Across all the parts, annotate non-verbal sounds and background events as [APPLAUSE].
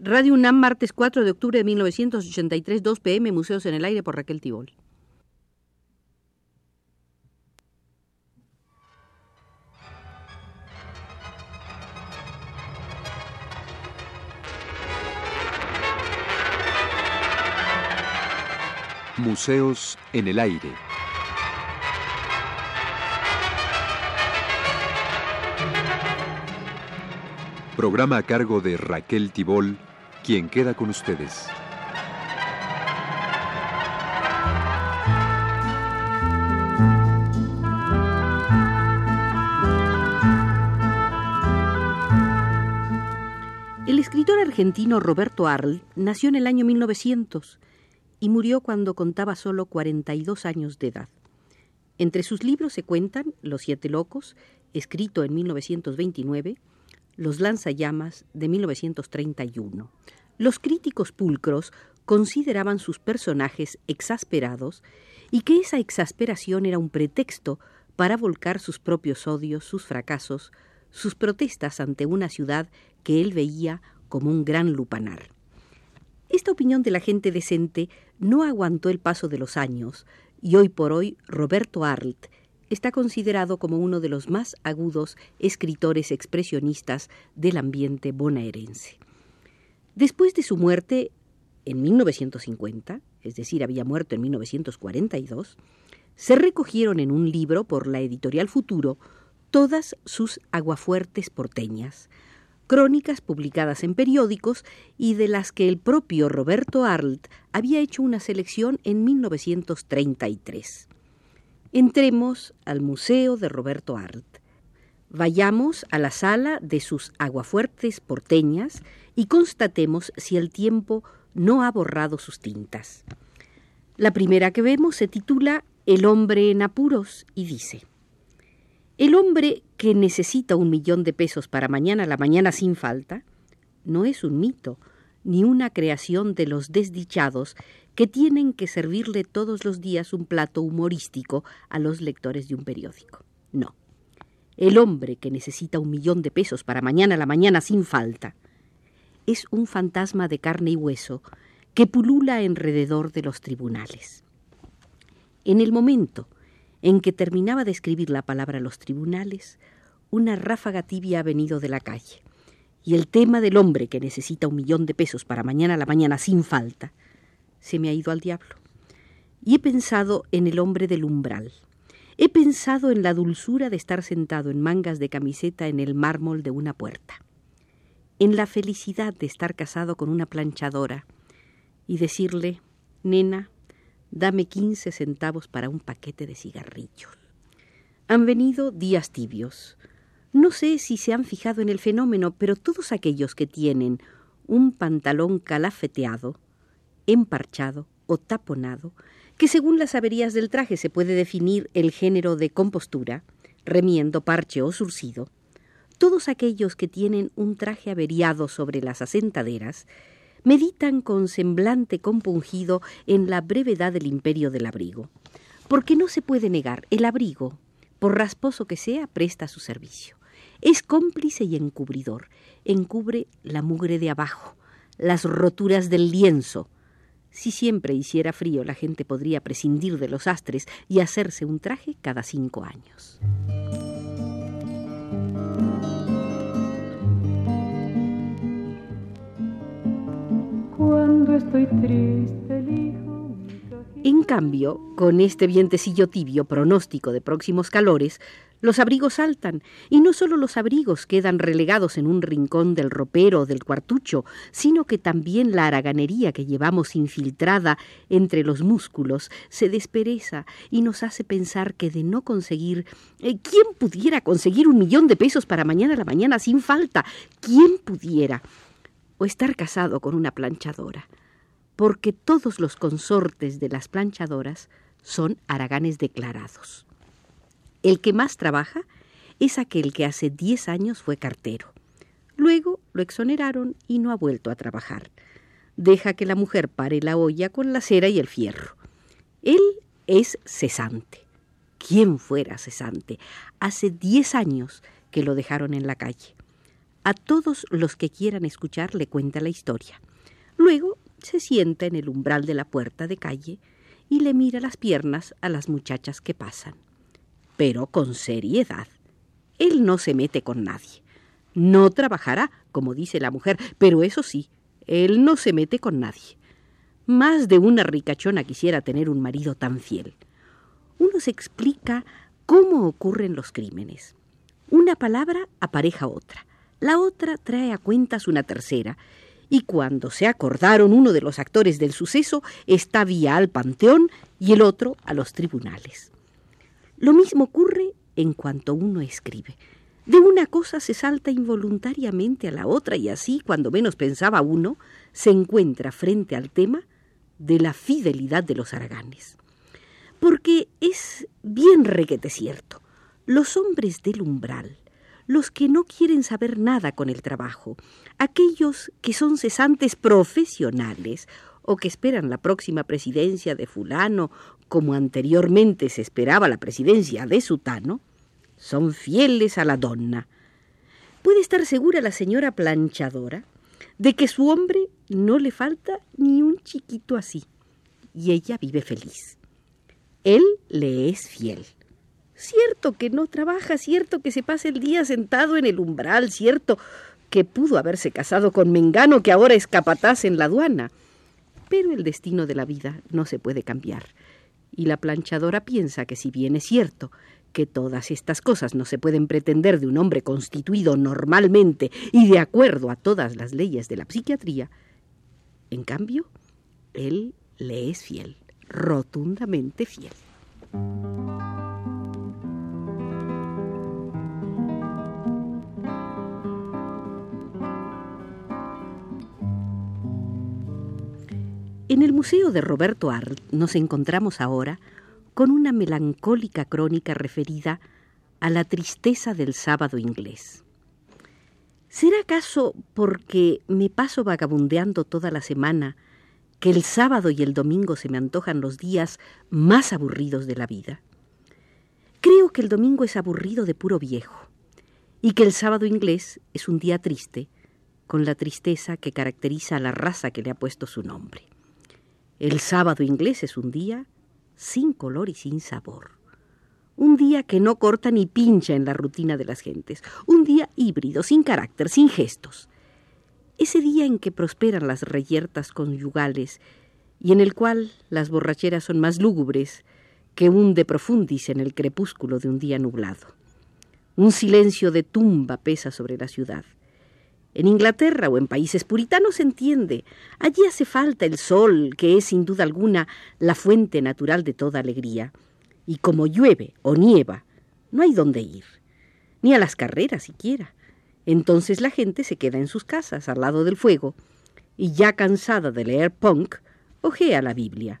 Radio UNAM, martes 4 de octubre de 1983, 2 pm, Museos en el Aire por Raquel Tibol. Museos en el Aire. Programa a cargo de Raquel Tibol, quien queda con ustedes. El escritor argentino Roberto Arlt nació en el año 1900 y murió cuando contaba solo 42 años de edad. Entre sus libros se cuentan Los Siete Locos, escrito en 1929, Los Lanzallamas de 1931. Los críticos pulcros consideraban sus personajes exasperados y que esa exasperación era un pretexto para volcar sus propios odios, sus fracasos, sus protestas ante una ciudad que él veía como un gran lupanar. Esta opinión de la gente decente no aguantó el paso de los años y hoy por hoy Roberto Arlt está considerado como uno de los más agudos escritores expresionistas del ambiente bonaerense. Después de su muerte en 1950, es decir, había muerto en 1942, se recogieron en un libro por la editorial Futuro todas sus aguafuertes porteñas, crónicas publicadas en periódicos y de las que el propio Roberto Arlt había hecho una selección en 1933. Entremos al Museo de Roberto Arlt. Vayamos a la sala de sus aguafuertes porteñas y constatemos si el tiempo no ha borrado sus tintas. La primera que vemos se titula El hombre en apuros y dice el hombre que necesita un millón de pesos para mañana la mañana sin falta no es un mito, ni una creación de los desdichados que tienen que servirle todos los días un plato humorístico a los lectores de un periódico. No. El hombre que necesita un millón de pesos para mañana a la mañana sin falta es un fantasma de carne y hueso que pulula alrededor de los tribunales. En el momento en que terminaba de escribir la palabra los tribunales, una ráfaga tibia ha venido de la calle. Y el tema del hombre que necesita un millón de pesos para mañana a la mañana sin falta, se me ha ido al diablo. Y he pensado en el hombre del umbral. He pensado en la dulzura de estar sentado en mangas de camiseta en el mármol de una puerta. En la felicidad de estar casado con una planchadora y decirle, nena, dame quince centavos para un paquete de cigarrillos. Han venido días tibios. No sé si se han fijado en el fenómeno, pero todos aquellos que tienen un pantalón calafeteado, emparchado o taponado, que según las averías del traje se puede definir el género de compostura, remiendo, parche o surcido, todos aquellos que tienen un traje averiado sobre las asentaderas, meditan con semblante compungido en la brevedad del imperio del abrigo. Porque no se puede negar, el abrigo, por rasposo que sea, presta su servicio. Es cómplice y encubridor, encubre la mugre de abajo, las roturas del lienzo. Si siempre hiciera frío, la gente podría prescindir de los astres y hacerse un traje cada cinco años. Cuando estoy triste, En cambio, con este vientecillo tibio pronóstico de próximos calores, los abrigos saltan, y no solo los abrigos quedan relegados en un rincón del ropero o del cuartucho, sino que también la haraganería que llevamos infiltrada entre los músculos se despereza y nos hace pensar que de no conseguir... Eh, ¿Quién pudiera conseguir un millón de pesos para mañana a la mañana sin falta? ¿Quién pudiera? o estar casado con una planchadora, porque todos los consortes de las planchadoras son haraganes declarados. El que más trabaja es aquel que hace diez años fue cartero. Luego lo exoneraron y no ha vuelto a trabajar. Deja que la mujer pare la olla con la cera y el fierro. Él es cesante. ¿Quién fuera cesante? Hace diez años que lo dejaron en la calle A todos los que quieran escuchar le cuenta la historia. Luego se sienta en el umbral de la puerta de calle y le mira las piernas a las muchachas que pasan. Pero con seriedad. Él no se mete con nadie. No trabajará, como dice la mujer, pero eso sí, él no se mete con nadie. Más de una ricachona quisiera tener un marido tan fiel. Uno se explica cómo ocurren los crímenes. Una palabra apareja otra, la otra trae a cuentas una tercera, y cuando se acordaron uno de los actores del suceso está vía al panteón y el otro a los tribunales. Lo mismo ocurre en cuanto uno escribe. De una cosa se salta involuntariamente a la otra y así, cuando menos pensaba uno, se encuentra frente al tema de la fidelidad de los araganes. Porque es bien requete cierto, los hombres del umbral, los que no quieren saber nada con el trabajo, aquellos que son cesantes profesionales o que esperan la próxima presidencia de fulano como anteriormente se esperaba la presidencia de Sutano, son fieles a la donna. Puede estar segura la señora planchadora de que su hombre no le falta ni un chiquito así, y ella vive feliz. Él le es fiel. Cierto que no trabaja, cierto que se pasa el día sentado en el umbral, cierto que pudo haberse casado con Mengano que ahora es capataz en la aduana. Pero el destino de la vida no se puede cambiar. Y la planchadora piensa que si bien es cierto que todas estas cosas no se pueden pretender de un hombre constituido normalmente y de acuerdo a todas las leyes de la psiquiatría, en cambio, él le es fiel, rotundamente fiel. En el Museo de Roberto Arlt nos encontramos ahora con una melancólica crónica referida a la tristeza del sábado inglés. ¿Será acaso porque me paso vagabundeando toda la semana que el sábado y el domingo se me antojan los días más aburridos de la vida? Creo que el domingo es aburrido de puro viejo y que el sábado inglés es un día triste, con la tristeza que caracteriza a la raza que le ha puesto su nombre. El sábado inglés es un día sin color y sin sabor. Un día que no corta ni pincha en la rutina de las gentes. Un día híbrido, sin carácter, sin gestos. Ese día en que prosperan las reyertas conyugales y en el cual las borracheras son más lúgubres que un de profundis en el crepúsculo de un día nublado. Un silencio de tumba pesa sobre la ciudad. En Inglaterra o en países puritanos se entiende. Allí hace falta el sol, que es sin duda alguna la fuente natural de toda alegría. Y como llueve o nieva, no hay dónde ir, ni a las carreras siquiera. Entonces la gente se queda en sus casas al lado del fuego y ya cansada de leer punk, ojea la Biblia.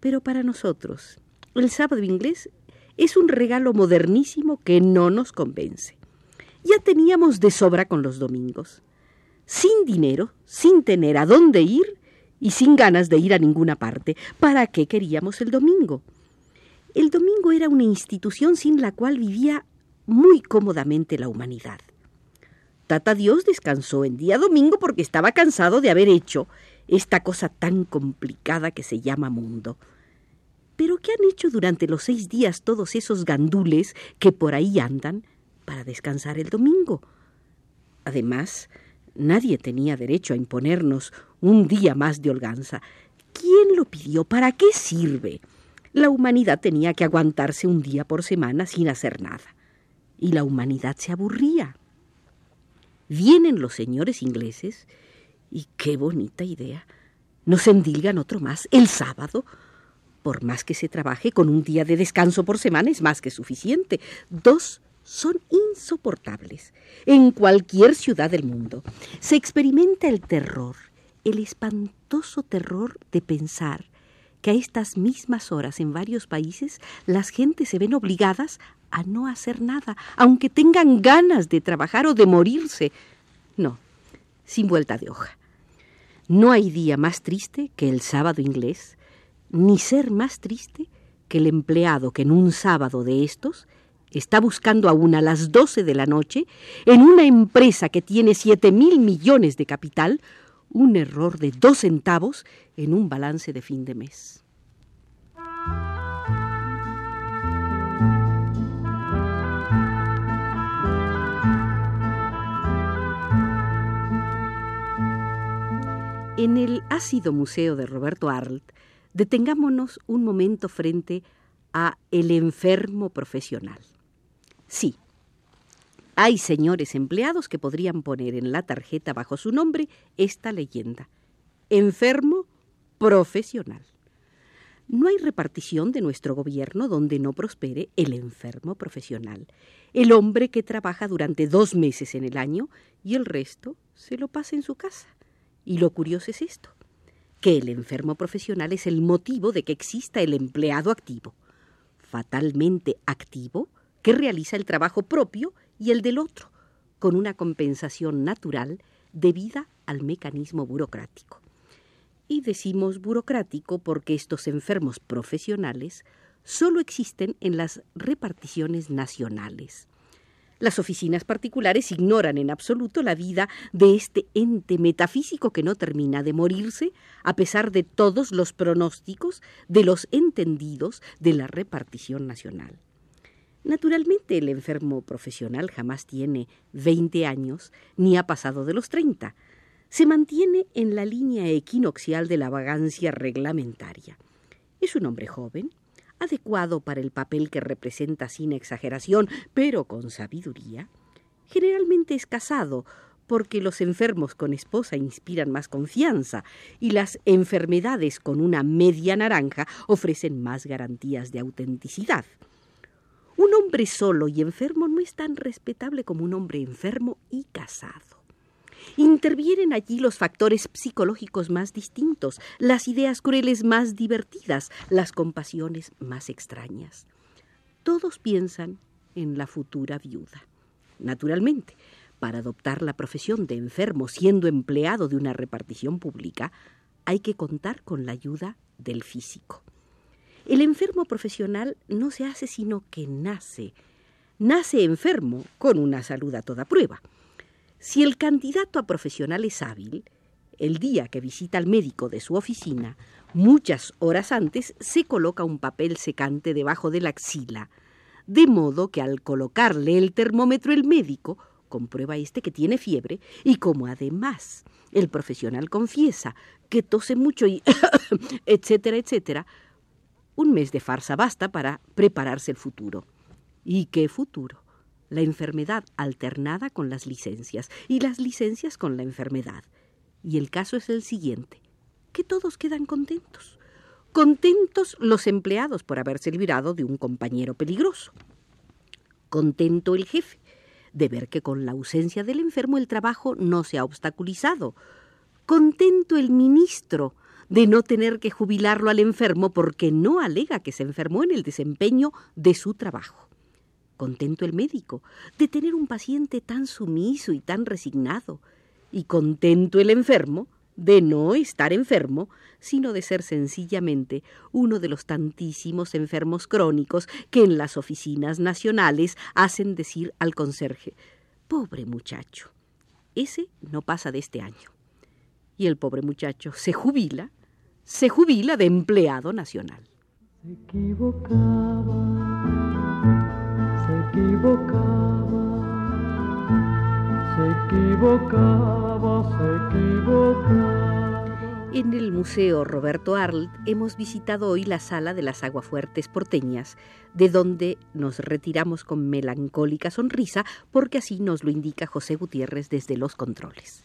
Pero para nosotros, el sábado inglés es un regalo modernísimo que no nos convence ya teníamos de sobra con los domingos. Sin dinero, sin tener a dónde ir y sin ganas de ir a ninguna parte. ¿Para qué queríamos el domingo? El domingo era una institución sin la cual vivía muy cómodamente la humanidad. Tata Dios descansó en día domingo porque estaba cansado de haber hecho esta cosa tan complicada que se llama mundo. Pero ¿qué han hecho durante los seis días todos esos gandules que por ahí andan? Descansar el domingo. Además, nadie tenía derecho a imponernos un día más de holganza. ¿Quién lo pidió? ¿Para qué sirve? La humanidad tenía que aguantarse un día por semana sin hacer nada. Y la humanidad se aburría. Vienen los señores ingleses y qué bonita idea. Nos endilgan otro más, el sábado. Por más que se trabaje con un día de descanso por semana es más que suficiente. Dos son insoportables. En cualquier ciudad del mundo se experimenta el terror, el espantoso terror de pensar que a estas mismas horas en varios países las gentes se ven obligadas a no hacer nada, aunque tengan ganas de trabajar o de morirse. No, sin vuelta de hoja. No hay día más triste que el sábado inglés, ni ser más triste que el empleado que en un sábado de estos está buscando aún a las 12 de la noche, en una empresa que tiene 7 mil millones de capital, un error de dos centavos en un balance de fin de mes. En el ácido museo de Roberto Arlt, detengámonos un momento frente a el enfermo profesional. Sí, hay señores empleados que podrían poner en la tarjeta bajo su nombre esta leyenda. Enfermo profesional. No hay repartición de nuestro gobierno donde no prospere el enfermo profesional, el hombre que trabaja durante dos meses en el año y el resto se lo pasa en su casa. Y lo curioso es esto, que el enfermo profesional es el motivo de que exista el empleado activo, fatalmente activo, que realiza el trabajo propio y el del otro, con una compensación natural debida al mecanismo burocrático. Y decimos burocrático porque estos enfermos profesionales solo existen en las reparticiones nacionales. Las oficinas particulares ignoran en absoluto la vida de este ente metafísico que no termina de morirse a pesar de todos los pronósticos de los entendidos de la repartición nacional. Naturalmente el enfermo profesional jamás tiene 20 años ni ha pasado de los 30. Se mantiene en la línea equinoccial de la vagancia reglamentaria. Es un hombre joven, adecuado para el papel que representa sin exageración, pero con sabiduría. Generalmente es casado, porque los enfermos con esposa inspiran más confianza y las enfermedades con una media naranja ofrecen más garantías de autenticidad. Un hombre solo y enfermo no es tan respetable como un hombre enfermo y casado. Intervienen allí los factores psicológicos más distintos, las ideas crueles más divertidas, las compasiones más extrañas. Todos piensan en la futura viuda. Naturalmente, para adoptar la profesión de enfermo siendo empleado de una repartición pública, hay que contar con la ayuda del físico. El enfermo profesional no se hace sino que nace. Nace enfermo con una salud a toda prueba. Si el candidato a profesional es hábil, el día que visita al médico de su oficina, muchas horas antes se coloca un papel secante debajo de la axila, de modo que al colocarle el termómetro el médico comprueba este que tiene fiebre y como además el profesional confiesa que tose mucho y [COUGHS] etcétera, etcétera, un mes de farsa basta para prepararse el futuro. ¿Y qué futuro? la enfermedad alternada con las licencias y las licencias con la enfermedad. Y el caso es el siguiente, que todos quedan contentos. Contentos los empleados por haberse librado de un compañero peligroso. Contento el jefe de ver que con la ausencia del enfermo el trabajo no se ha obstaculizado. Contento el ministro de no tener que jubilarlo al enfermo porque no alega que se enfermó en el desempeño de su trabajo contento el médico de tener un paciente tan sumiso y tan resignado, y contento el enfermo de no estar enfermo, sino de ser sencillamente uno de los tantísimos enfermos crónicos que en las oficinas nacionales hacen decir al conserje Pobre muchacho, ese no pasa de este año. Y el pobre muchacho se jubila, se jubila de empleado nacional. Se equivocaba, se equivocaba, se equivocaba. En el Museo Roberto Arlt hemos visitado hoy la sala de las aguafuertes porteñas, de donde nos retiramos con melancólica sonrisa, porque así nos lo indica José Gutiérrez desde los controles.